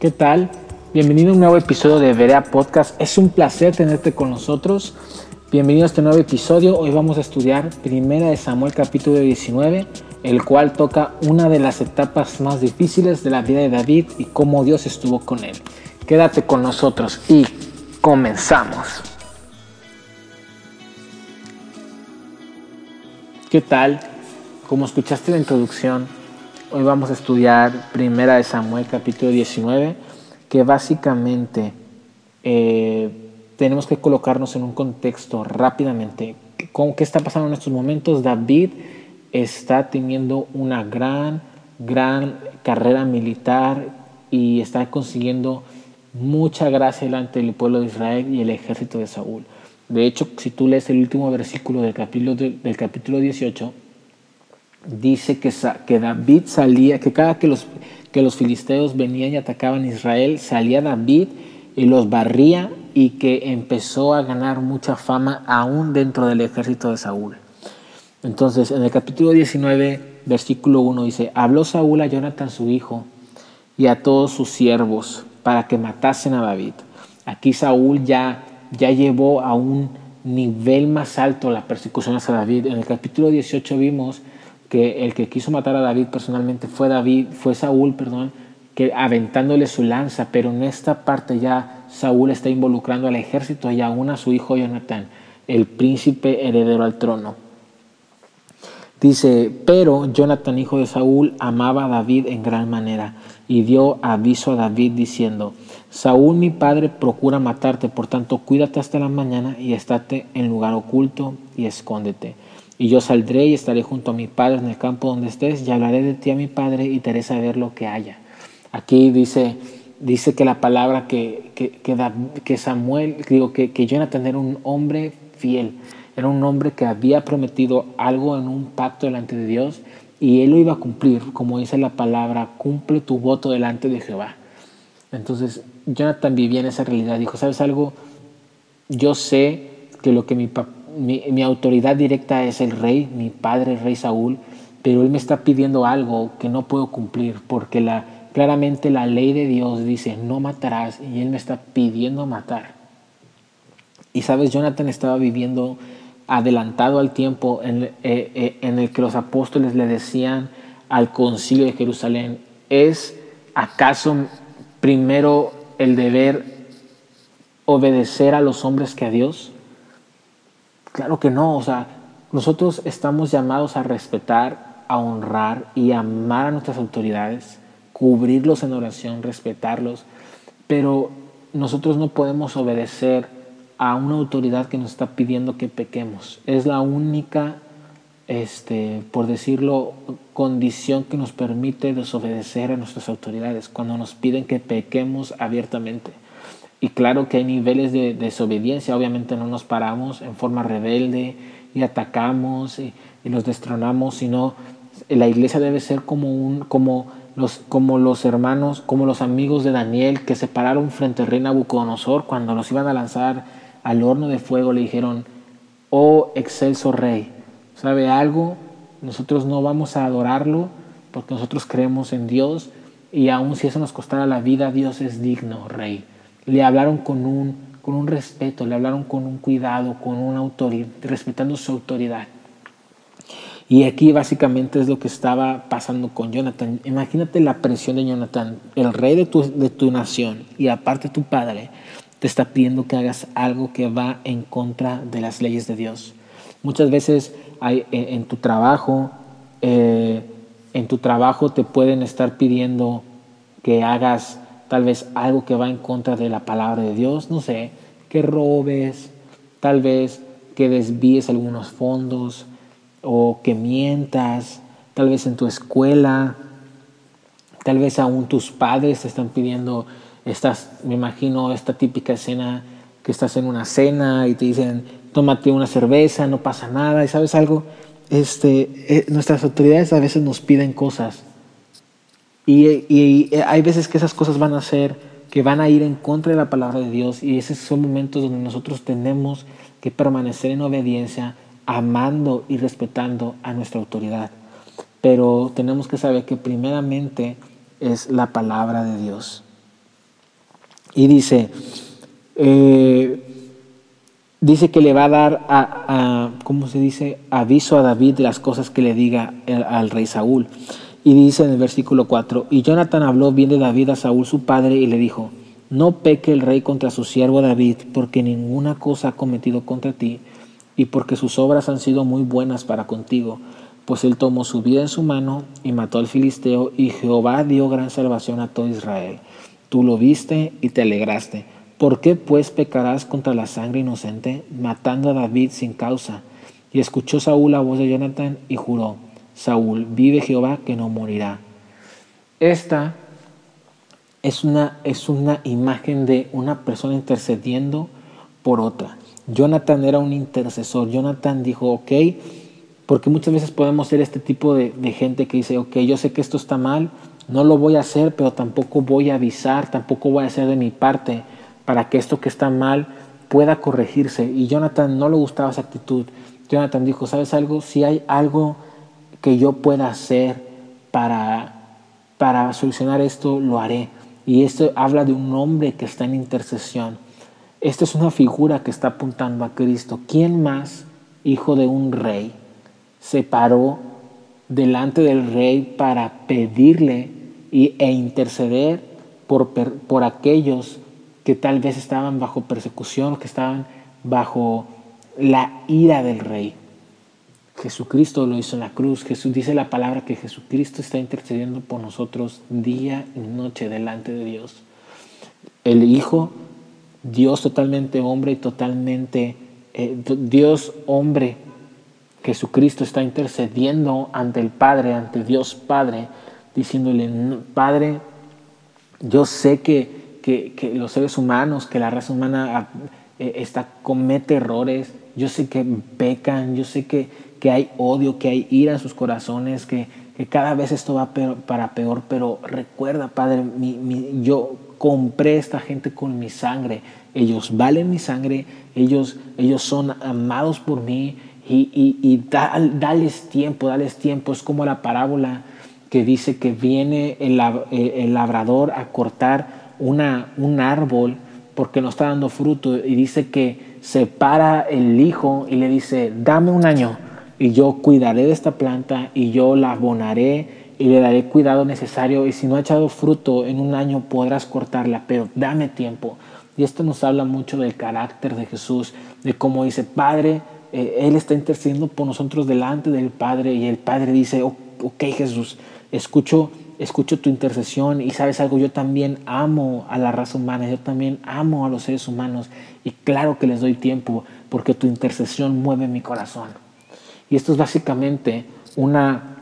¿Qué tal? Bienvenido a un nuevo episodio de Verea Podcast. Es un placer tenerte con nosotros. Bienvenido a este nuevo episodio. Hoy vamos a estudiar Primera de Samuel capítulo 19, el cual toca una de las etapas más difíciles de la vida de David y cómo Dios estuvo con él. Quédate con nosotros y comenzamos. ¿Qué tal? Como escuchaste la introducción, hoy vamos a estudiar Primera de Samuel capítulo 19, que básicamente eh, tenemos que colocarnos en un contexto rápidamente. ¿Qué está pasando en estos momentos? David está teniendo una gran, gran carrera militar y está consiguiendo mucha gracia delante del pueblo de Israel y el ejército de Saúl. De hecho, si tú lees el último versículo del capítulo, del capítulo 18, dice que, que David salía, que cada que los, que los filisteos venían y atacaban a Israel, salía David y los barría y que empezó a ganar mucha fama aún dentro del ejército de Saúl. Entonces, en el capítulo 19, versículo 1 dice, habló Saúl a Jonathan su hijo y a todos sus siervos para que matasen a David. Aquí Saúl ya, ya llevó a un nivel más alto la persecución hacia David. En el capítulo 18 vimos que el que quiso matar a David personalmente fue David, fue Saúl, perdón, que aventándole su lanza, pero en esta parte ya Saúl está involucrando al ejército y aún a su hijo Jonathan, el príncipe heredero al trono. Dice, pero Jonathan, hijo de Saúl, amaba a David en gran manera y dio aviso a David diciendo, Saúl mi padre procura matarte, por tanto cuídate hasta la mañana y estate en lugar oculto y escóndete. Y yo saldré y estaré junto a mi padre en el campo donde estés y hablaré de ti a mi padre y te haré saber lo que haya. Aquí dice, dice que la palabra que, que, Samuel, digo, que, que Jonathan era un hombre fiel, era un hombre que había prometido algo en un pacto delante de Dios y él lo iba a cumplir, como dice la palabra, cumple tu voto delante de Jehová. Entonces Jonathan vivía en esa realidad, dijo, ¿sabes algo? Yo sé que lo que mi papá mi, autoridad directa es el rey, mi padre, el rey Saúl, pero él me está pidiendo algo que no puedo cumplir porque la, claramente la ley de Dios dice no matarás y él me está pidiendo matar. Y sabes, Jonathan estaba viviendo adelantado al tiempo en, eh, eh, en el que los apóstoles le decían al concilio de Jerusalén, ¿es acaso primero el deber obedecer a los hombres que a Dios? Claro que no, o sea, nosotros estamos llamados a respetar, a honrar y amar a nuestras autoridades, cubrirlos en oración, respetarlos, pero nosotros no podemos obedecer a una autoridad que nos está pidiendo que pequemos. Es la única, este, por decirlo, condición que nos permite desobedecer a nuestras autoridades, cuando nos piden que pequemos abiertamente. Y claro que hay niveles de desobediencia, obviamente no nos paramos en forma rebelde y atacamos y, nos destronamos, sino la iglesia debe ser como, un, como, los, como los hermanos, como los amigos de Daniel que se pararon frente al rey Nabucodonosor cuando los iban a lanzar al horno de fuego, le dijeron, oh excelso rey, ¿sabe algo? Nosotros no vamos a adorarlo porque nosotros creemos en Dios y aun si eso nos costara la vida, Dios es digno, rey le hablaron con un, con un respeto, le hablaron con un cuidado, con una autoridad, respetando su autoridad. Y aquí básicamente es lo que estaba pasando con Jonathan. Imagínate la presión de Jonathan, el rey de tu, de tu nación y aparte tu padre, te está pidiendo que hagas algo que va en contra de las leyes de Dios. Muchas veces en, tu trabajo, eh, en tu trabajo te pueden estar pidiendo que hagas tal vez algo que va en contra de la palabra de Dios, no sé, que robes, tal vez que desvíes algunos fondos o que mientas, tal vez en tu escuela, tal vez aún tus padres te están pidiendo, estás, me imagino esta típica escena que estás en una cena y te dicen, tómate una cerveza, no pasa nada, y sabes algo, este, eh, nuestras autoridades a veces nos piden cosas y, hay veces que esas cosas van a ser, que van a ir en contra de la palabra de Dios y esos son momentos donde nosotros tenemos que permanecer en obediencia, amando y respetando a nuestra autoridad. Pero tenemos que saber que primeramente es la palabra de Dios. Y dice, eh, dice que le va a dar, a, ¿cómo se dice? Aviso a David de las cosas que le diga al rey Saúl. Y dice en el versículo 4, y Jonathan habló bien de David a Saúl su padre y le dijo, no peque el rey contra su siervo David, porque ninguna cosa ha cometido contra ti, y porque sus obras han sido muy buenas para contigo, pues él tomó su vida en su mano y mató al filisteo, y Jehová dio gran salvación a todo Israel. Tú lo viste y te alegraste. ¿Por qué pues pecarás contra la sangre inocente, matando a David sin causa? Y escuchó Saúl la voz de Jonathan y juró, Saúl, vive Jehová que no morirá. Esta es una, es una imagen de una persona intercediendo por otra. Jonathan era un intercesor. Jonathan dijo, ok, porque muchas veces podemos ser este tipo de, de, gente que dice, ok, yo sé que esto está mal, no lo voy a hacer, pero tampoco voy a avisar, tampoco voy a hacer de mi parte para que esto que está mal pueda corregirse. Y Jonathan no le gustaba esa actitud. Jonathan dijo, ¿sabes algo? Si hay algo que yo pueda hacer para, para solucionar esto, lo haré. Y esto habla de un hombre que está en intercesión. Esta es una figura que está apuntando a Cristo. ¿Quién más, hijo de un rey, se paró delante del rey para pedirle y, e interceder por, por aquellos que tal vez estaban bajo persecución, que estaban bajo la ira del rey? Jesucristo lo hizo en la cruz. Jesús dice la palabra que Jesucristo está intercediendo por nosotros día y noche delante de Dios. El Hijo, Dios totalmente hombre y totalmente eh, Dios hombre, Jesucristo está intercediendo ante el Padre, ante Dios Padre, diciéndole, Padre, yo sé que, que, los seres humanos, que la raza humana eh, está, comete errores, yo sé que pecan, yo sé que, que hay odio, que hay ira en sus corazones, que, que cada vez esto va para peor, pero recuerda, Padre, yo compré esta gente con mi sangre, ellos valen mi sangre, ellos, ellos son amados por mí y, y, y dales tiempo, dales tiempo, es como la parábola que dice que viene el, el labrador a cortar una, un árbol porque no está dando fruto y dice que se para el hijo y le dice, dame un año y yo cuidaré de esta planta y yo la abonaré y le daré cuidado necesario y si no ha echado fruto en un año podrás cortarla, pero dame tiempo. Y esto nos habla mucho del carácter de Jesús, de cómo dice, Padre, eh, Él está intercediendo por nosotros delante del Padre y el Padre dice, ok Jesús, escucho, escucho tu intercesión y sabes algo, yo también amo a la raza humana, yo también amo a los seres humanos y claro que les doy tiempo porque tu intercesión mueve mi corazón. Y esto es básicamente una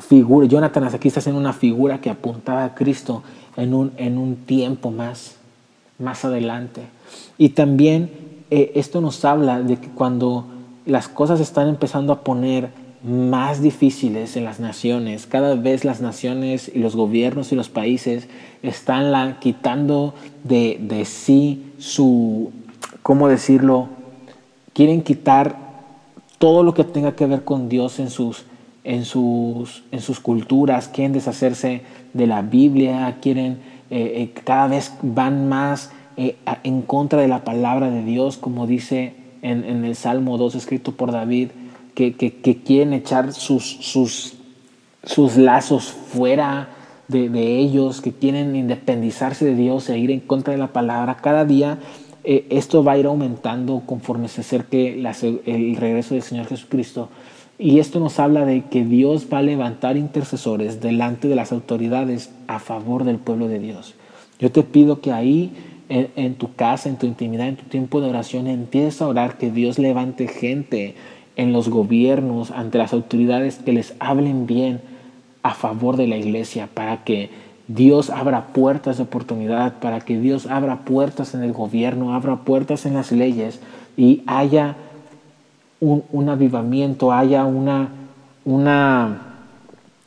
figura, Jonathan aquí está haciendo una figura que apuntaba a Cristo en un, en un tiempo más, más adelante. Y también eh, esto nos habla de que cuando las cosas están empezando a poner más difíciles en las naciones, cada vez las naciones y los gobiernos y los países están quitando de, de sí su, ¿cómo decirlo? Quieren quitar todo lo que tenga que ver con Dios en sus, en sus, en sus culturas, quieren deshacerse de la Biblia, quieren, eh, eh, cada vez van más eh, en contra de la palabra de Dios, como dice en, en el Salmo 2 escrito por David, que, que, quieren echar sus, sus, sus lazos fuera de, ellos, que quieren independizarse de Dios e ir en contra de la palabra. Cada día eh, esto va a ir aumentando conforme se acerque el regreso del Señor Jesucristo. Y esto nos habla de que Dios va a levantar intercesores delante de las autoridades a favor del pueblo de Dios. Yo te pido que ahí, en, tu casa, en tu intimidad, en tu tiempo de oración, empieces a orar que Dios levante gente en los gobiernos, ante las autoridades, que les hablen bien a favor de la iglesia, para que Dios abra puertas de oportunidad, para que Dios abra puertas en el gobierno, abra puertas en las leyes y haya un, avivamiento, haya una, una,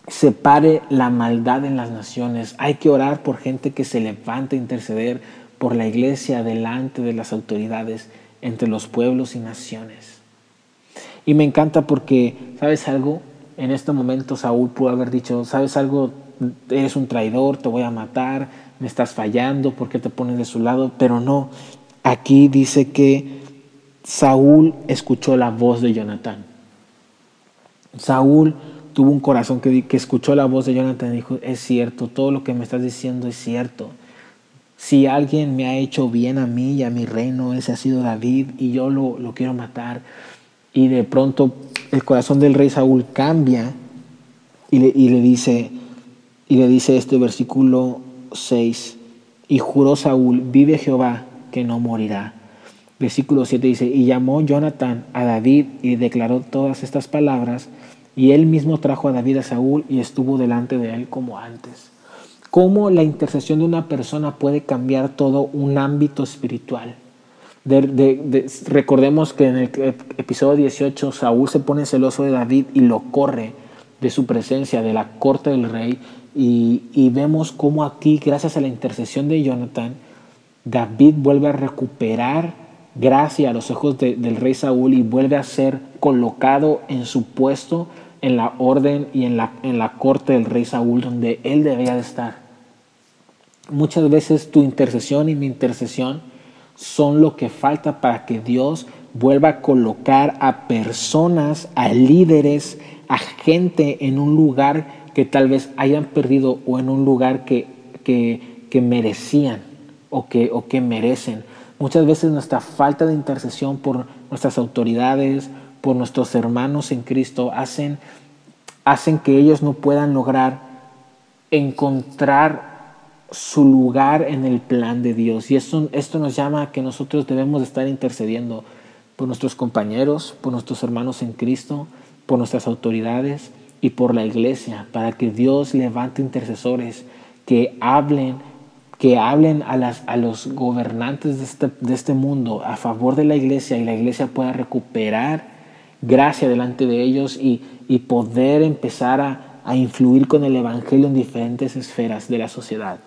separe la maldad en las naciones. Hay que orar por gente que se levante a interceder por la iglesia delante de las autoridades entre los pueblos y naciones. Y me encanta porque, ¿sabes algo? En este momento Saúl pudo haber dicho, ¿sabes algo? Eres un traidor, te voy a matar, me estás fallando, ¿por qué te pones de su lado? Pero no, aquí dice que Saúl escuchó la voz de Jonatán. Saúl tuvo un corazón que, que escuchó la voz de Jonathan y dijo, es cierto, todo lo que me estás diciendo es cierto. Si alguien me ha hecho bien a mí y a mi reino, ese ha sido David y yo lo, lo quiero matar. Y de pronto el corazón del rey Saúl cambia y le, y le dice, y le dice este versículo 6, y juró Saúl, vive Jehová que no morirá. Versículo 7 dice, y llamó Jonathan a David y declaró todas estas palabras y él mismo trajo a David a Saúl y estuvo delante de él como antes. ¿Cómo la intercesión de una persona puede cambiar todo un ámbito espiritual? recordemos que en el episodio 18 Saúl se pone celoso de David y lo corre de su presencia, de la corte del rey, y, vemos cómo aquí, gracias a la intercesión de Jonathan, David vuelve a recuperar gracia a los ojos del rey Saúl y vuelve a ser colocado en su puesto en la orden y en la, en la corte del rey Saúl donde él debía de estar. Muchas veces tu intercesión y mi intercesión son lo que falta para que Dios vuelva a colocar a personas, a líderes, a gente en un lugar que tal vez hayan perdido o en un lugar que, que, que merecían o que, o que merecen. Muchas veces nuestra falta de intercesión por nuestras autoridades, por nuestros hermanos en Cristo hacen, hacen que ellos no puedan lograr encontrar su lugar en el plan de Dios. Y esto, esto nos llama a que nosotros debemos estar intercediendo por nuestros compañeros, por nuestros hermanos en Cristo, por nuestras autoridades y por la iglesia, para que Dios levante intercesores que hablen, que hablen a, las, a los gobernantes de este, de este mundo a favor de la iglesia y la iglesia pueda recuperar gracia delante de ellos y, poder empezar a, a, influir con el Evangelio en diferentes esferas de la sociedad.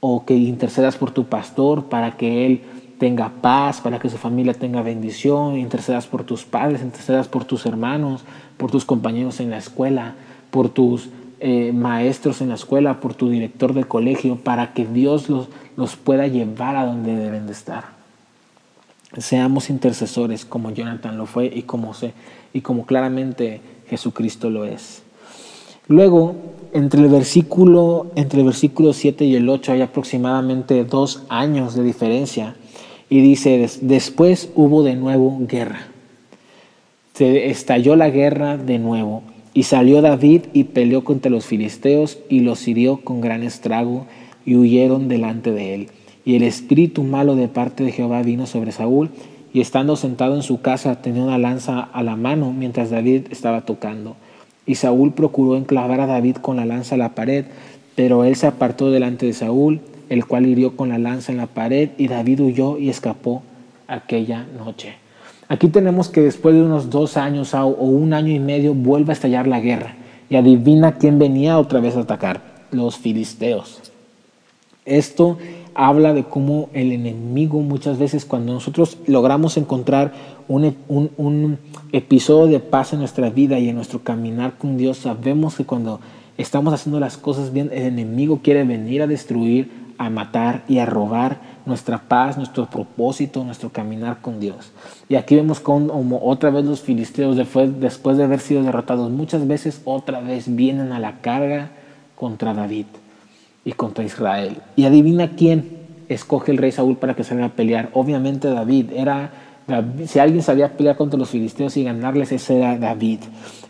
O que intercedas por tu pastor para que él tenga paz, para que su familia tenga bendición, intercedas por tus padres, intercedas por tus hermanos, por tus compañeros en la escuela, por tus eh, maestros en la escuela, por tu director del colegio, para que Dios los, los pueda llevar a donde deben de estar. Seamos intercesores como Jonathan lo fue y como, y como claramente Jesucristo lo es. Luego, entre el, versículo, entre el versículo 7 y el 8 hay aproximadamente dos años de diferencia. Y dice, después hubo de nuevo guerra. Se estalló la guerra de nuevo. Y salió David y peleó contra los filisteos y los hirió con gran estrago y huyeron delante de él. Y el espíritu malo de parte de Jehová vino sobre Saúl, y estando sentado en su casa tenía una lanza a la mano mientras David estaba tocando. Y Saúl procuró enclavar a David con la lanza a la pared, pero él se apartó delante de Saúl, el cual hirió con la lanza en la pared, y David huyó y escapó aquella noche. Aquí tenemos que después de unos dos años o un año y medio vuelve a estallar la guerra. Y adivina quién venía otra vez a atacar, los filisteos. Esto habla de cómo el enemigo muchas veces cuando nosotros logramos encontrar un, un, episodio de paz en nuestra vida y en nuestro caminar con Dios, sabemos que cuando estamos haciendo las cosas bien, el enemigo quiere venir a destruir, a matar y a robar nuestra paz, nuestro propósito, nuestro caminar con Dios. Y aquí vemos como otra vez los filisteos, después de haber sido derrotados, muchas veces otra vez vienen a la carga contra David y contra Israel. Y adivina quién escoge el rey Saúl para que salga a pelear. Obviamente David. Era, si alguien sabía pelear contra los filisteos y ganarles, ese era David.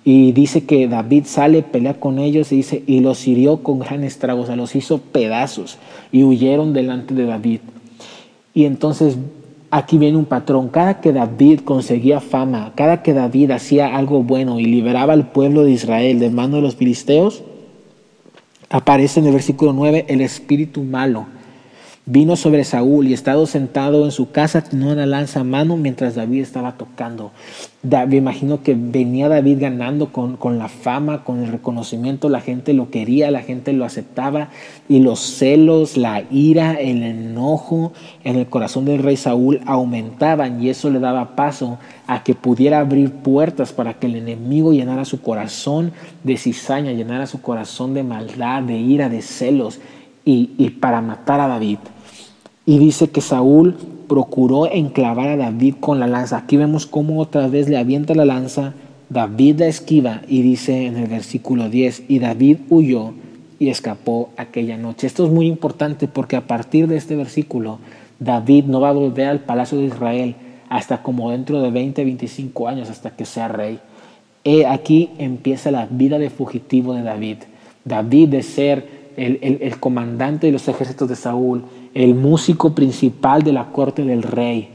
Y dice que David sale, pelea con ellos y dice, y los hirió con gran estrago, o sea, los hizo pedazos y huyeron delante de David. Y entonces aquí viene un patrón. Cada que David conseguía fama, cada que David hacía algo bueno y liberaba al pueblo de Israel de mano de los filisteos, aparece en el versículo 9 el espíritu malo. Vino sobre Saúl y estado sentado en su casa tenía una lanza a mano mientras David estaba tocando. me imagino que venía David ganando con, con, la fama, con el reconocimiento, la gente lo quería, la gente lo aceptaba y los celos, la ira, el enojo en el corazón del rey Saúl aumentaban y eso le daba paso a que pudiera abrir puertas para que el enemigo llenara su corazón de cizaña, llenara su corazón de maldad, de ira, de celos. y, para matar a David. Y dice que Saúl procuró enclavar a David con la lanza. Aquí vemos cómo otra vez le avienta la lanza, David la esquiva y dice en el versículo 10, y David huyó y escapó aquella noche. Esto es muy importante porque a partir de este versículo, David no va a volver al palacio de Israel hasta como dentro de 20, 25 años, hasta que sea rey. He aquí empieza la vida de fugitivo de David. David de ser el, comandante de los ejércitos de Saúl, el músico principal de la corte del rey,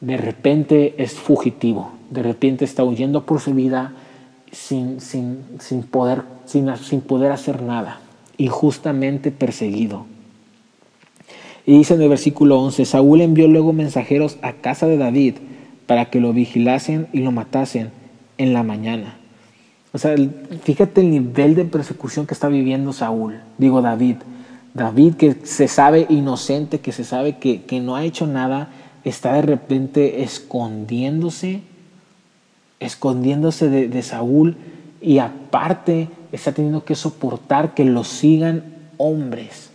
de repente es fugitivo, de repente está huyendo por su vida sin, sin, sin, poder, sin, sin poder hacer nada, injustamente perseguido. Y dice en el versículo 11, Saúl envió luego mensajeros a casa de David para que lo vigilasen y lo matasen en la mañana. O sea, fíjate el nivel de persecución que está viviendo Saúl, digo David. David que se sabe inocente, que se sabe que, no ha hecho nada, está de repente escondiéndose, escondiéndose de, de Saúl y aparte está teniendo que soportar que lo sigan hombres,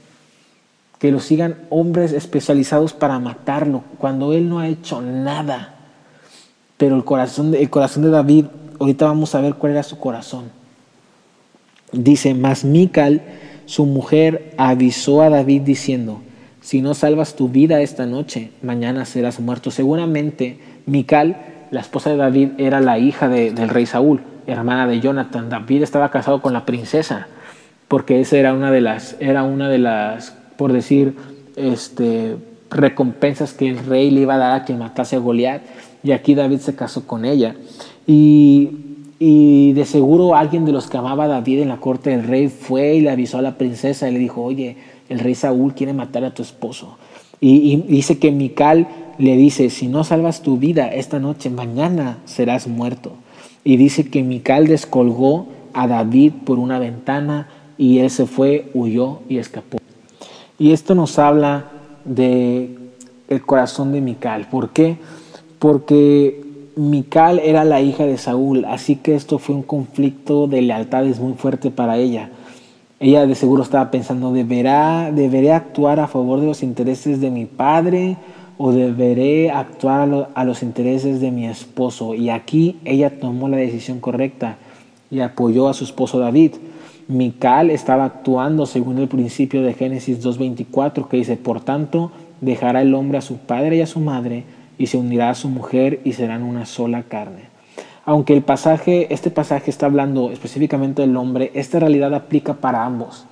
que lo sigan hombres especializados para matarlo, cuando él no ha hecho nada. Pero el corazón, el corazón de David, ahorita vamos a ver cuál era su corazón. Dice, mas Mical, su mujer, avisó a David diciendo, si no salvas tu vida esta noche, mañana serás muerto. Seguramente Mical, la esposa de David, era la hija del rey Saúl, hermana de Jonathan. David estaba casado con la princesa, porque esa era una de las, era una de las, por decir, este, recompensas que el rey le iba a dar a quien matase a Goliat y aquí David se casó con ella. Y, de seguro alguien de los que amaba a David en la corte del rey fue y le avisó a la princesa y le dijo, oye, el rey Saúl quiere matar a tu esposo. Y, dice que Mical le dice, si no salvas tu vida esta noche, mañana serás muerto. Y dice que Mical descolgó a David por una ventana y él se fue, huyó y escapó. Y esto nos habla de el corazón de Mical. ¿Por qué? Porque Mical era la hija de Saúl, así que esto fue un conflicto de lealtades muy fuerte para ella. Ella de seguro estaba pensando, ¿deberá, ¿deberé actuar a favor de los intereses de mi padre o deberé actuar a los intereses de mi esposo? Y aquí ella tomó la decisión correcta y apoyó a su esposo David. Mical estaba actuando según el principio de Génesis 2.24 que dice, por tanto, dejará el hombre a su padre y a su madre y se unirá a su mujer y serán una sola carne. Aunque el pasaje, este pasaje está hablando específicamente del hombre, esta realidad aplica para ambos,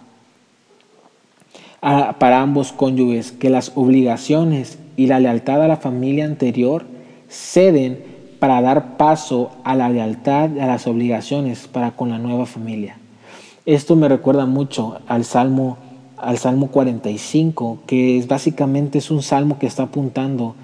para ambos cónyuges, que las obligaciones y la lealtad a la familia anterior ceden para dar paso a la lealtad a las obligaciones para con la nueva familia. Esto me recuerda mucho al Salmo, al Salmo 45, que es básicamente es un salmo que está apuntando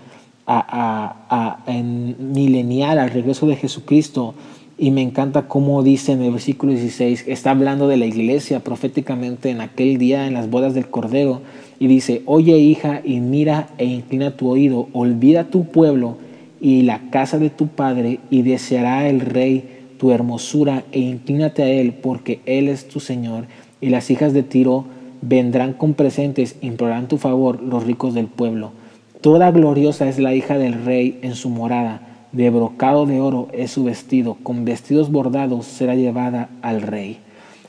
a, en milenial al regreso de Jesucristo. Y me encanta cómo dice en el versículo 16, está hablando de la iglesia proféticamente en aquel día en las bodas del Cordero. Y dice, oye hija, y mira e inclina tu oído, olvida tu pueblo y la casa de tu padre, y deseará el rey tu hermosura, e inclínate a él, porque él es tu Señor. Y las hijas de Tiro vendrán con presentes, implorarán tu favor los ricos del pueblo. Toda gloriosa es la hija del rey en su morada, de brocado de oro es su vestido, con vestidos bordados será llevada al rey.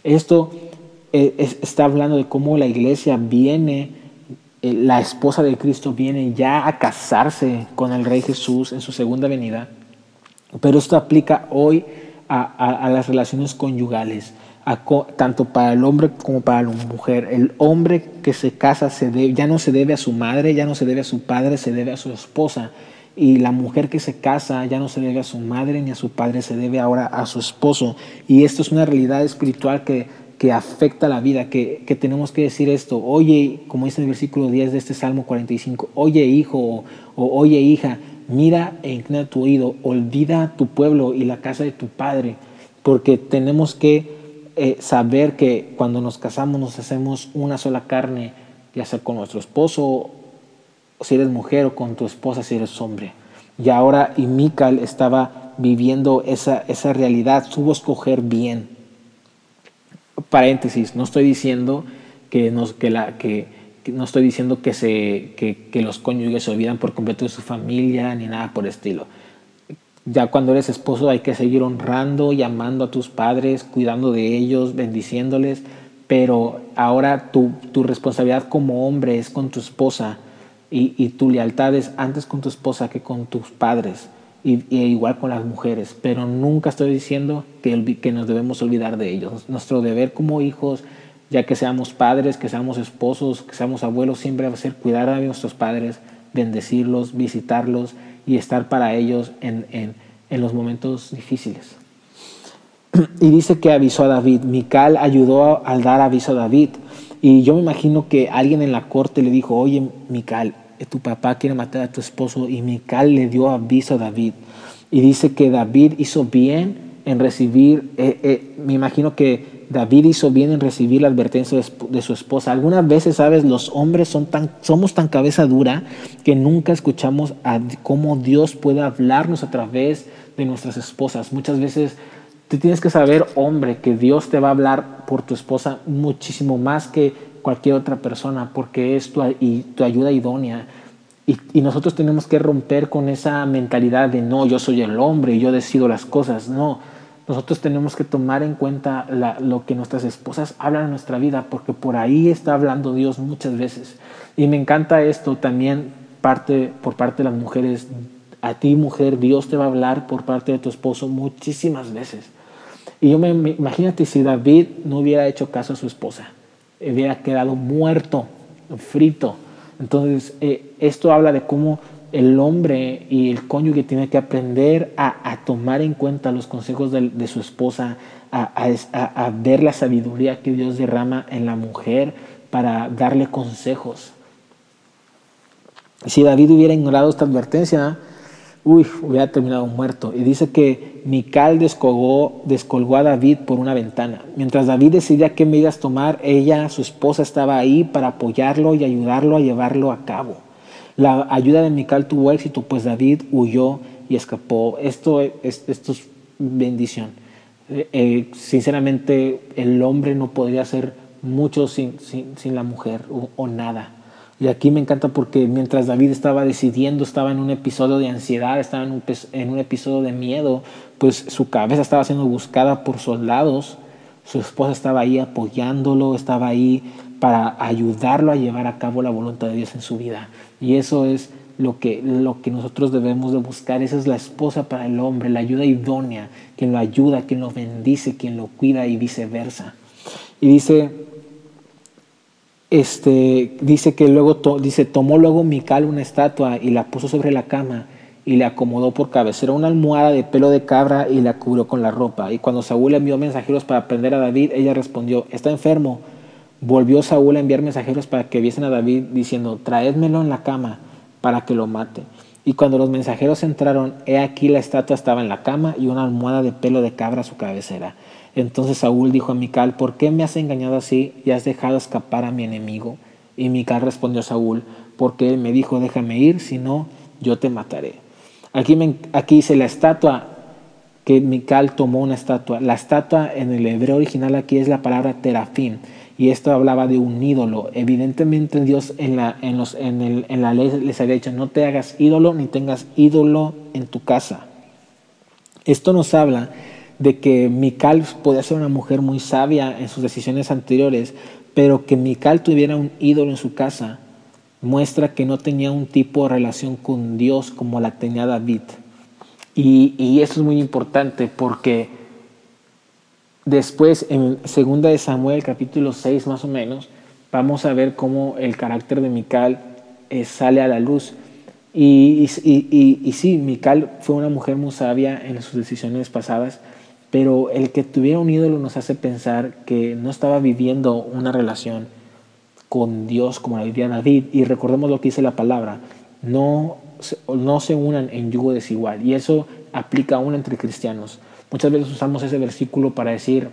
Esto eh, está hablando de cómo la iglesia viene, eh, la esposa de Cristo viene ya a casarse con el rey Jesús en su segunda venida, pero esto aplica hoy a las relaciones conyugales tanto para el hombre como para la mujer. El hombre que se casa se ya no se debe a su madre, ya no se debe a su padre, se debe a su esposa. Y la mujer que se casa ya no se debe a su madre ni a su padre, se debe ahora a su esposo. Y esto es una realidad espiritual que, que afecta la vida, que, que, tenemos que decir esto. Oye, como dice el versículo 10 de este Salmo 45, oye hijo o, o oye hija, mira e inclina tu oído, olvida tu pueblo y la casa de tu padre, porque tenemos que eh, saber que cuando nos casamos nos hacemos una sola carne, ya sea con nuestro esposo, si eres mujer, o con tu esposa, si eres hombre. Y ahora, y Mical estaba viviendo esa, esa realidad, supo escoger bien. Paréntesis, no estoy diciendo que, nos, que, la, que, no estoy diciendo que, se, que, que los cónyuges se olvidan por completo de su familia ni nada por el estilo. Ya cuando eres esposo hay que seguir honrando y amando a tus padres, cuidando de ellos, bendiciéndoles, pero ahora tu, tu responsabilidad como hombre es con tu esposa y, y, tu lealtad es antes con tu esposa que con tus padres y, igual con las mujeres, pero nunca estoy diciendo que, que nos debemos olvidar de ellos. Nuestro deber como hijos, ya que seamos padres, que seamos esposos, que seamos abuelos, siempre va a ser cuidar a nuestros padres, bendecirlos, visitarlos y estar para ellos en, en, en los momentos difíciles. Y dice que avisó a David. Mical ayudó al dar aviso a David. Y yo me imagino que alguien en la corte le dijo, oye, Mical, tu papá quiere matar a tu esposo. Y Mical le dio aviso a David. Y dice que David hizo bien en recibir, eh, eh, me imagino que David hizo bien en recibir la advertencia de su esposa. Algunas veces, sabes, los hombres son tan, somos tan cabeza dura que nunca escuchamos a cómo Dios puede hablarnos a través de nuestras esposas. Muchas veces Tú tienes que saber, hombre, que Dios te va a hablar por tu esposa muchísimo más que cualquier otra persona, porque es tu, y, tu ayuda idónea. Y, y, nosotros tenemos que romper con esa mentalidad de no, yo soy el hombre y yo decido las cosas. No, nosotros tenemos que tomar en cuenta la, lo que nuestras esposas hablan en nuestra vida, porque por ahí está hablando Dios muchas veces. Y me encanta esto también parte, por parte de las mujeres. A ti, mujer, Dios te va a hablar por parte de tu esposo muchísimas veces. Y yo me, imagínate si David no hubiera hecho caso a su esposa, hubiera quedado muerto, frito. Entonces, eh, esto habla de cómo el hombre y el cónyuge tiene que aprender a, tomar en cuenta los consejos de, su esposa, a, ver la sabiduría que Dios derrama en la mujer para darle consejos. Si David hubiera ignorado esta advertencia, uy, hubiera terminado muerto. Y dice que Mical descolgó, descolgó a David por una ventana. Mientras David decidía qué medidas tomar, ella, su esposa, estaba ahí para apoyarlo y ayudarlo a llevarlo a cabo. La ayuda de Mical tuvo éxito, pues David huyó y escapó. Esto es, esto es bendición. Eh, eh, sinceramente, el hombre no podría hacer mucho sin, sin, sin la mujer o, o nada. Y aquí me encanta porque mientras David estaba decidiendo, estaba en un episodio de ansiedad, estaba en un, en un episodio de miedo, pues su cabeza estaba siendo buscada por soldados, su esposa estaba ahí apoyándolo, estaba ahí para ayudarlo a llevar a cabo la voluntad de Dios en su vida. Y eso es lo que, lo que nosotros debemos de buscar. Esa es la esposa para el hombre, la ayuda idónea, quien lo ayuda, quien lo bendice, quien lo cuida y viceversa. Y dice este, dice que luego dice, tomó luego Mical una estatua y la puso sobre la cama y le acomodó por cabecera una almohada de pelo de cabra y la cubrió con la ropa. Y cuando Saúl envió mensajeros para prender a David, ella respondió, está enfermo. Volvió Saúl a enviar mensajeros para que viesen a David diciendo, traédmelo en la cama para que lo mate. Y cuando los mensajeros entraron, he aquí la estatua estaba en la cama y una almohada de pelo de cabra a su cabecera. Entonces Saúl dijo a Mical, ¿por qué me has engañado así y has dejado escapar a mi enemigo? Y Mical respondió a Saúl, porque él me dijo, déjame ir, si no, yo te mataré. Aquí, aquí dice la estatua, que Mical tomó una estatua. La estatua en el hebreo original aquí es la palabra terafín, y esto hablaba de un ídolo. Evidentemente Dios en la, en, los, en, el, en la ley les había dicho, no te hagas ídolo ni tengas ídolo en tu casa. Esto nos habla de que Mical podía ser una mujer muy sabia en sus decisiones anteriores, pero que Mical tuviera un ídolo en su casa muestra que no tenía un tipo de relación con Dios como la tenía David. Y, y eso es muy importante porque después en 2 de Samuel capítulo 6 más o menos, vamos a ver cómo el carácter de Mical eh, sale a la luz. Y, y, y, sí, Mical fue una mujer muy sabia en sus decisiones pasadas, pero el que tuviera un ídolo nos hace pensar que no estaba viviendo una relación con Dios como la vivía David. Y recordemos lo que dice la palabra, no, no se unan en yugo desigual. Y eso aplica aún entre cristianos. Muchas veces usamos ese versículo para decir,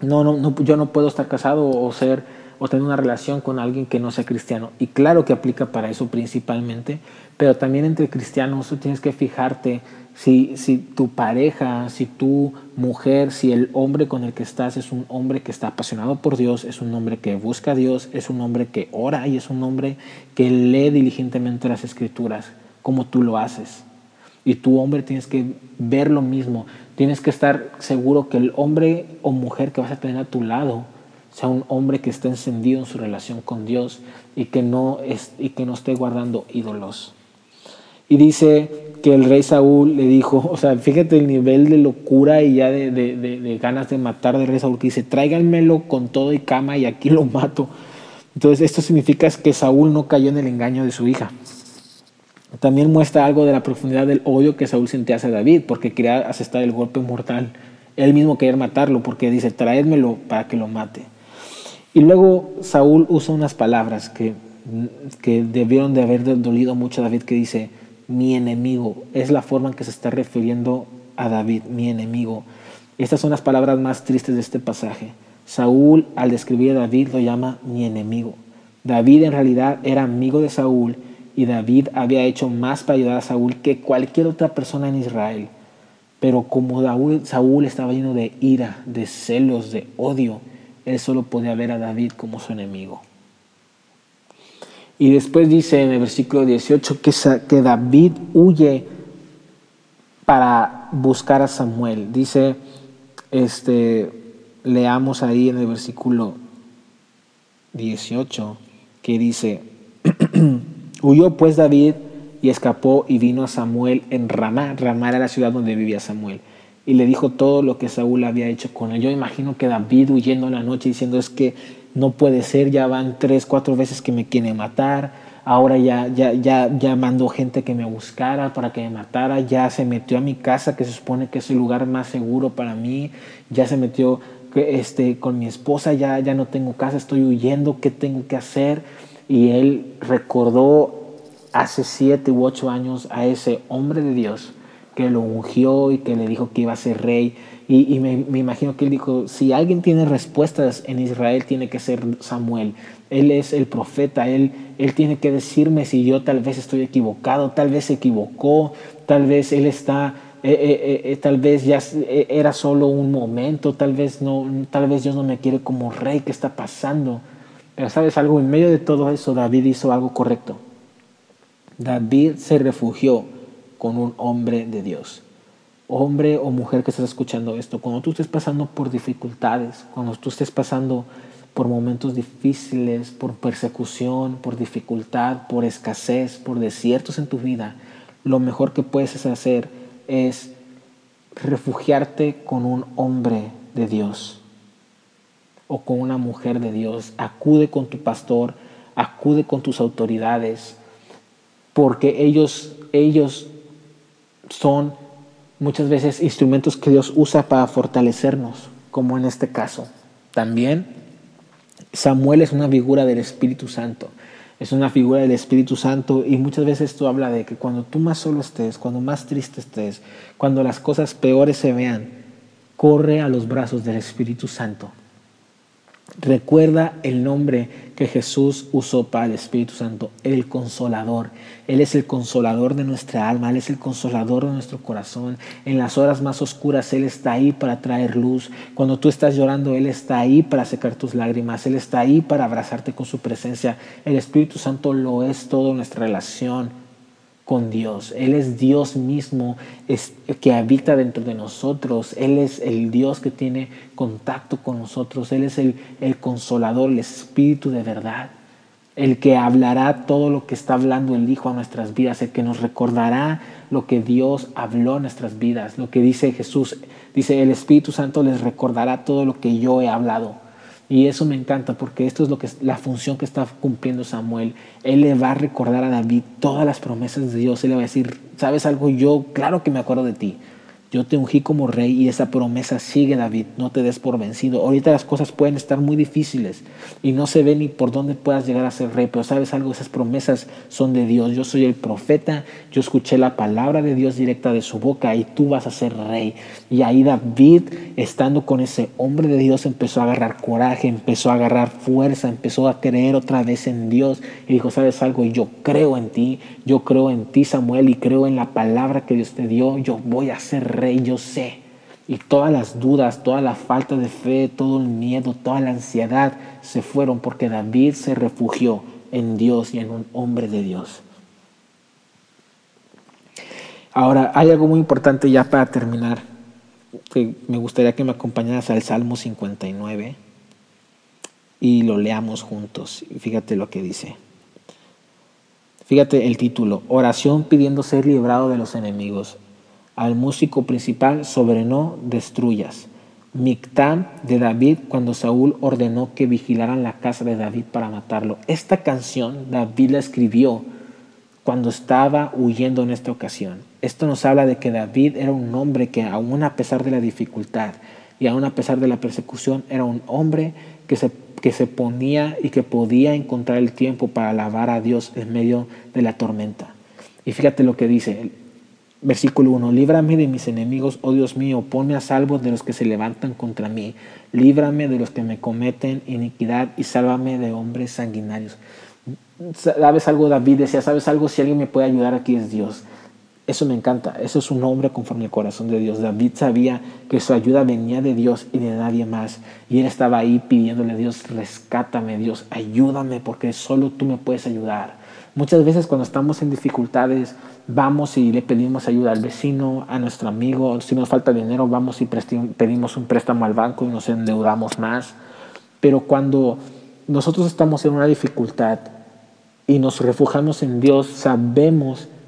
no, no, yo no puedo estar casado o ser o tener una relación con alguien que no sea cristiano. Y claro que aplica para eso principalmente, pero también entre cristianos tú tienes que fijarte Si, si tu pareja, si tu mujer, si el hombre con el que estás es un hombre que está apasionado por Dios, es un hombre que busca a Dios, es un hombre que ora y es un hombre que lee diligentemente las escrituras, como tú lo haces. Y tu hombre tienes que ver lo mismo, tienes que estar seguro que el hombre o mujer que vas a tener a tu lado sea un hombre que esté encendido en su relación con Dios y que no, es, y que no esté guardando ídolos. Y dice que el rey Saúl le dijo, o sea, fíjate el nivel de locura y ya de, de, de, ganas de matar del rey Saúl, que dice, tráiganmelo con todo y cama y aquí lo mato. Entonces esto significa que Saúl no cayó en el engaño de su hija. También muestra algo de la profundidad del odio que Saúl sentía hacia David, porque quería asestar el golpe mortal. Él mismo quería matarlo, porque dice, traédmelo para que lo mate. Y luego Saúl usa unas palabras que, que debieron de haber dolido mucho a David, que dice, mi enemigo. Es la forma en que se está refiriendo a David, mi enemigo. Estas son las palabras más tristes de este pasaje. Saúl, al describir a David, lo llama mi enemigo. David en realidad era amigo de Saúl y David había hecho más para ayudar a Saúl que cualquier otra persona en Israel. Pero como Saúl estaba lleno de ira, de celos, de odio, él solo podía ver a David como su enemigo. Y después dice en el versículo 18 que, que David huye para buscar a Samuel. Dice, este, leamos ahí en el versículo 18 que dice, huyó pues David y escapó y vino a Samuel en Ramá. Ramá era la ciudad donde vivía Samuel. Y le dijo todo lo que Saúl había hecho con él. Yo imagino que David huyendo en la noche diciendo es que no puede ser, ya van tres, cuatro veces que me quiere matar, ahora ya, ya, ya, ya mandó gente que me buscara para que me matara, ya se metió a mi casa, que se supone que es el lugar más seguro para mí, ya se metió este, con mi esposa, ya, ya no tengo casa, estoy huyendo, ¿qué tengo que hacer? Y él recordó hace siete u ocho años a ese hombre de Dios que lo ungió y que le dijo que iba a ser rey y, me, imagino que él dijo, si alguien tiene respuestas en Israel, tiene que ser Samuel. Él es el profeta, él, él tiene que decirme si yo tal vez estoy equivocado, tal vez se equivocó, tal vez él está, eh, eh, eh, tal vez ya era solo un momento, tal vez, no, tal vez Dios no me quiere como rey, ¿qué está pasando? Sabes algo, en medio de todo eso David hizo algo correcto. David se refugió con un hombre de Dios. Hombre o mujer que estás escuchando esto, cuando tú estés pasando por dificultades, cuando tú estés pasando por momentos difíciles, por persecución, por dificultad, por escasez, por desiertos en tu vida, lo mejor que puedes hacer es refugiarte con un hombre de Dios o con una mujer de Dios. Acude con tu pastor, acude con tus autoridades, porque ellos, ellos son muchas veces instrumentos que Dios usa para fortalecernos, como en este caso. También Samuel es una figura del Espíritu Santo. Es una figura del Espíritu Santo y muchas veces tú habla de que cuando tú más solo estés, cuando más triste estés, cuando las cosas peores se vean, corre a los brazos del Espíritu Santo. Recuerda el nombre que Jesús usó para el Espíritu Santo, el consolador. Él es el consolador de nuestra alma, Él es el consolador de nuestro corazón. En las horas más oscuras Él está ahí para traer luz. Cuando tú estás llorando, Él está ahí para secar tus lágrimas, Él está ahí para abrazarte con su presencia. El Espíritu Santo lo es todo nuestra relación con Dios. Él es Dios mismo es, que habita dentro de nosotros. Él es el Dios que tiene contacto con nosotros. Él es el, el consolador, el Espíritu de verdad. El que hablará todo lo que está hablando el Hijo a nuestras vidas. El que nos recordará lo que Dios habló a nuestras vidas. Lo que dice Jesús. Dice, el Espíritu Santo les recordará todo lo que yo he hablado. Y eso me encanta porque esto es lo que la función que está cumpliendo Samuel. Él le va a recordar a David todas las promesas de Dios. Él le va a decir, ¿sabes algo? Yo, claro que me acuerdo de ti. Yo te ungí como rey y esa promesa sigue, David. No te des por vencido. Ahorita las cosas pueden estar muy difíciles y no se ve ni por dónde puedas llegar a ser rey, pero sabes algo, esas promesas son de Dios. Yo soy el profeta, yo escuché la palabra de Dios directa de su boca y tú vas a ser rey. Y ahí David, estando con ese hombre de Dios, empezó a agarrar coraje, empezó a agarrar fuerza, empezó a creer otra vez en Dios y dijo, sabes algo, yo creo en ti, yo creo en ti Samuel y creo en la palabra que Dios te dio, yo voy a ser rey rey, yo sé. Y todas las dudas, toda la falta de fe, todo el miedo, toda la ansiedad se fueron porque David se refugió en Dios y en un hombre de Dios. Ahora, hay algo muy importante ya para terminar, que me gustaría que me acompañaras al Salmo 59 y lo leamos juntos. Fíjate lo que dice. Fíjate el título, oración pidiendo ser librado de los enemigos al músico principal sobre no destruyas. Mictán de David cuando Saúl ordenó que vigilaran la casa de David para matarlo. Esta canción David la escribió cuando estaba huyendo en esta ocasión. Esto nos habla de que David era un hombre que aún a pesar de la dificultad y aún a pesar de la persecución, era un hombre que se, que se ponía y que podía encontrar el tiempo para alabar a Dios en medio de la tormenta. Y fíjate lo que dice, Versículo 1. Líbrame de mis enemigos, oh Dios mío, ponme a salvo de los que se levantan contra mí. Líbrame de los que me cometen iniquidad y sálvame de hombres sanguinarios. ¿Sabes algo, David? Decía, ¿sabes algo? Si alguien me puede ayudar aquí es Dios. Eso me encanta. Eso es un hombre conforme al corazón de Dios. David sabía que su ayuda venía de Dios y de nadie más. Y él estaba ahí pidiéndole a Dios, rescátame Dios, ayúdame porque solo tú me puedes ayudar. Muchas veces cuando estamos en dificultades, vamos y le pedimos ayuda al vecino, a nuestro amigo, si nos falta dinero, vamos y pedimos un préstamo al banco y nos endeudamos más. Pero cuando nosotros estamos en una dificultad y nos refugiamos en Dios, sabemos que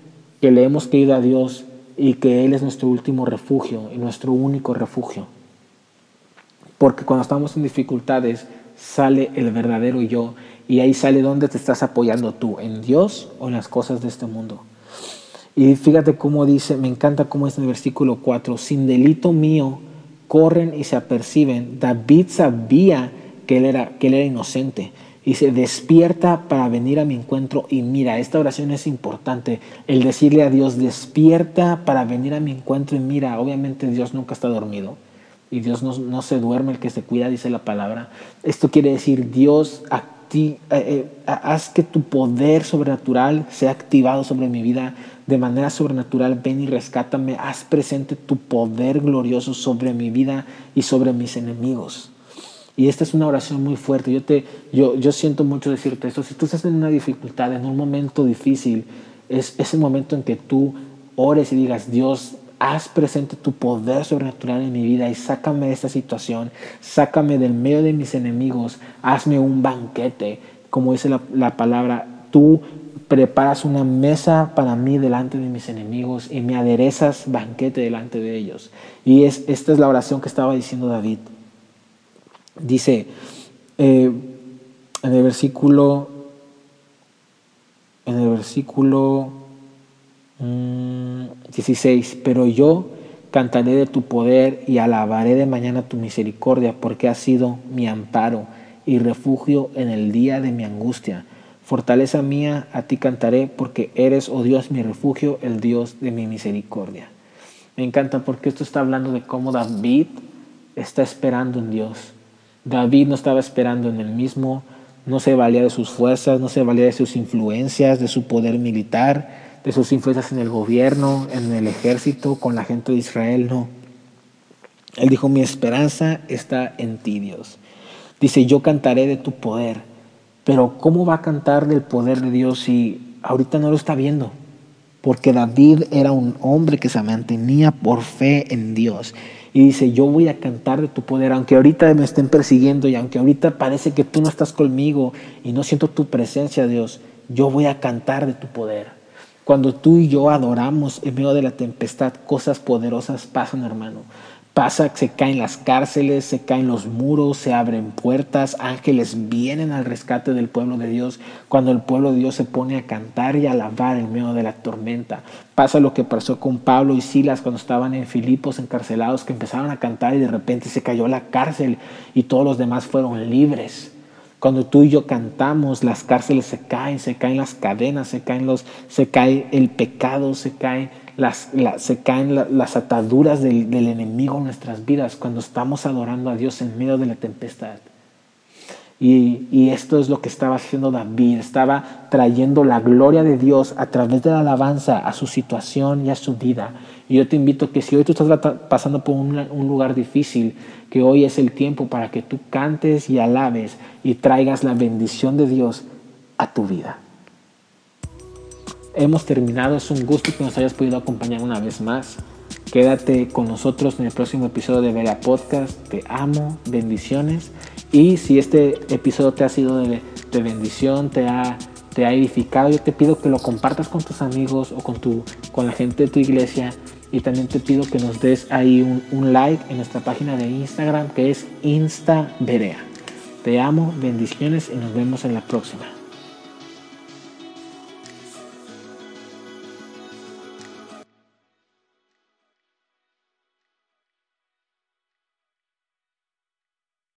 le hemos querido a Dios y que Él es nuestro último refugio y nuestro único refugio. Porque cuando estamos en dificultades sale el verdadero yo y ahí sale dónde te estás apoyando tú, en Dios o en las cosas de este mundo. Y fíjate cómo dice, me encanta cómo es en el versículo 4, sin delito mío corren y se aperciben. David sabía que él era, que él era inocente y se despierta para venir a mi encuentro. Y mira, esta oración es importante, el decirle a Dios, despierta para venir a mi encuentro. Y mira, obviamente Dios nunca está dormido y Dios no, no se duerme, el que se cuida, dice la palabra. Esto quiere decir, Dios eh, eh, haz que tu poder sobrenatural sea activado sobre mi vida de manera sobrenatural. Ven y rescátame. Haz presente tu poder glorioso sobre mi vida y sobre mis enemigos. Y esta es una oración muy fuerte. Yo, te, yo, yo siento mucho decirte esto. Si tú estás en una dificultad, en un momento difícil, es, es el momento en que tú ores y digas, Dios, haz presente tu poder sobrenatural en mi vida y sácame de esta situación, sácame del medio de mis enemigos, hazme un banquete, como dice la, palabra, tú preparas una mesa para mí delante de mis enemigos y me aderezas banquete delante de ellos. Y es, esta es la oración que estaba diciendo David. Dice eh, en el versículo, en el versículo 16, mm, pero yo cantaré de tu poder y alabaré de mañana tu misericordia, porque has sido mi amparo y refugio en el día de mi angustia. Fortaleza mía, a ti cantaré, porque eres, oh Dios, mi refugio, el Dios de mi misericordia. Me encanta porque esto está hablando de cómo David está esperando en Dios. David no estaba esperando en él mismo, no se valía de sus fuerzas, no se valía de sus influencias, de su poder militar, de sus influencias en el gobierno, en el ejército, con la gente de Israel, no. Él dijo, mi esperanza está en ti, Dios. Dice, yo cantaré de tu poder. Pero ¿cómo va a cantar del poder de Dios si ahorita no lo está viendo? Porque David era un hombre que se mantenía por fe en Dios. Y dice, yo voy a cantar de tu poder, aunque ahorita me estén persiguiendo y aunque ahorita parece que tú no estás conmigo y no siento tu presencia, Dios, yo voy a cantar de tu poder. Cuando tú y yo adoramos en medio de la tempestad, cosas poderosas pasan, hermano. Pasa, se caen las cárceles, se caen los muros, se abren puertas, ángeles vienen al rescate del pueblo de Dios cuando el pueblo de Dios se pone a cantar y a alabar en medio de la tormenta. Pasa lo que pasó con Pablo y Silas cuando estaban en Filipos encarcelados, que empezaron a cantar y de repente se cayó la cárcel y todos los demás fueron libres. Cuando tú y yo cantamos, las cárceles se caen, se caen las cadenas, se caen los, se cae el pecado, se caen las, se caen las ataduras del, enemigo en nuestras vidas cuando estamos adorando a Dios en medio de la tempestad. Y, y, esto es lo que estaba haciendo David, estaba trayendo la gloria de Dios a través de la alabanza a su situación y a su vida. Y yo te invito que si hoy tú estás pasando por un, un lugar difícil, que hoy es el tiempo para que tú cantes y alabes y traigas la bendición de Dios a tu vida hemos terminado. Es un gusto que nos hayas podido acompañar una vez más. Quédate con nosotros en el próximo episodio de Vera Podcast. Te amo, bendiciones. Y si este episodio te ha sido de, bendición, te ha, edificado, yo te pido que lo compartas con tus amigos o con, la gente de tu iglesia. Y también te pido que nos des ahí un, un like en nuestra página de Instagram que es InstaVerea. Te amo, bendiciones y nos vemos en la próxima.